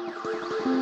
Müzik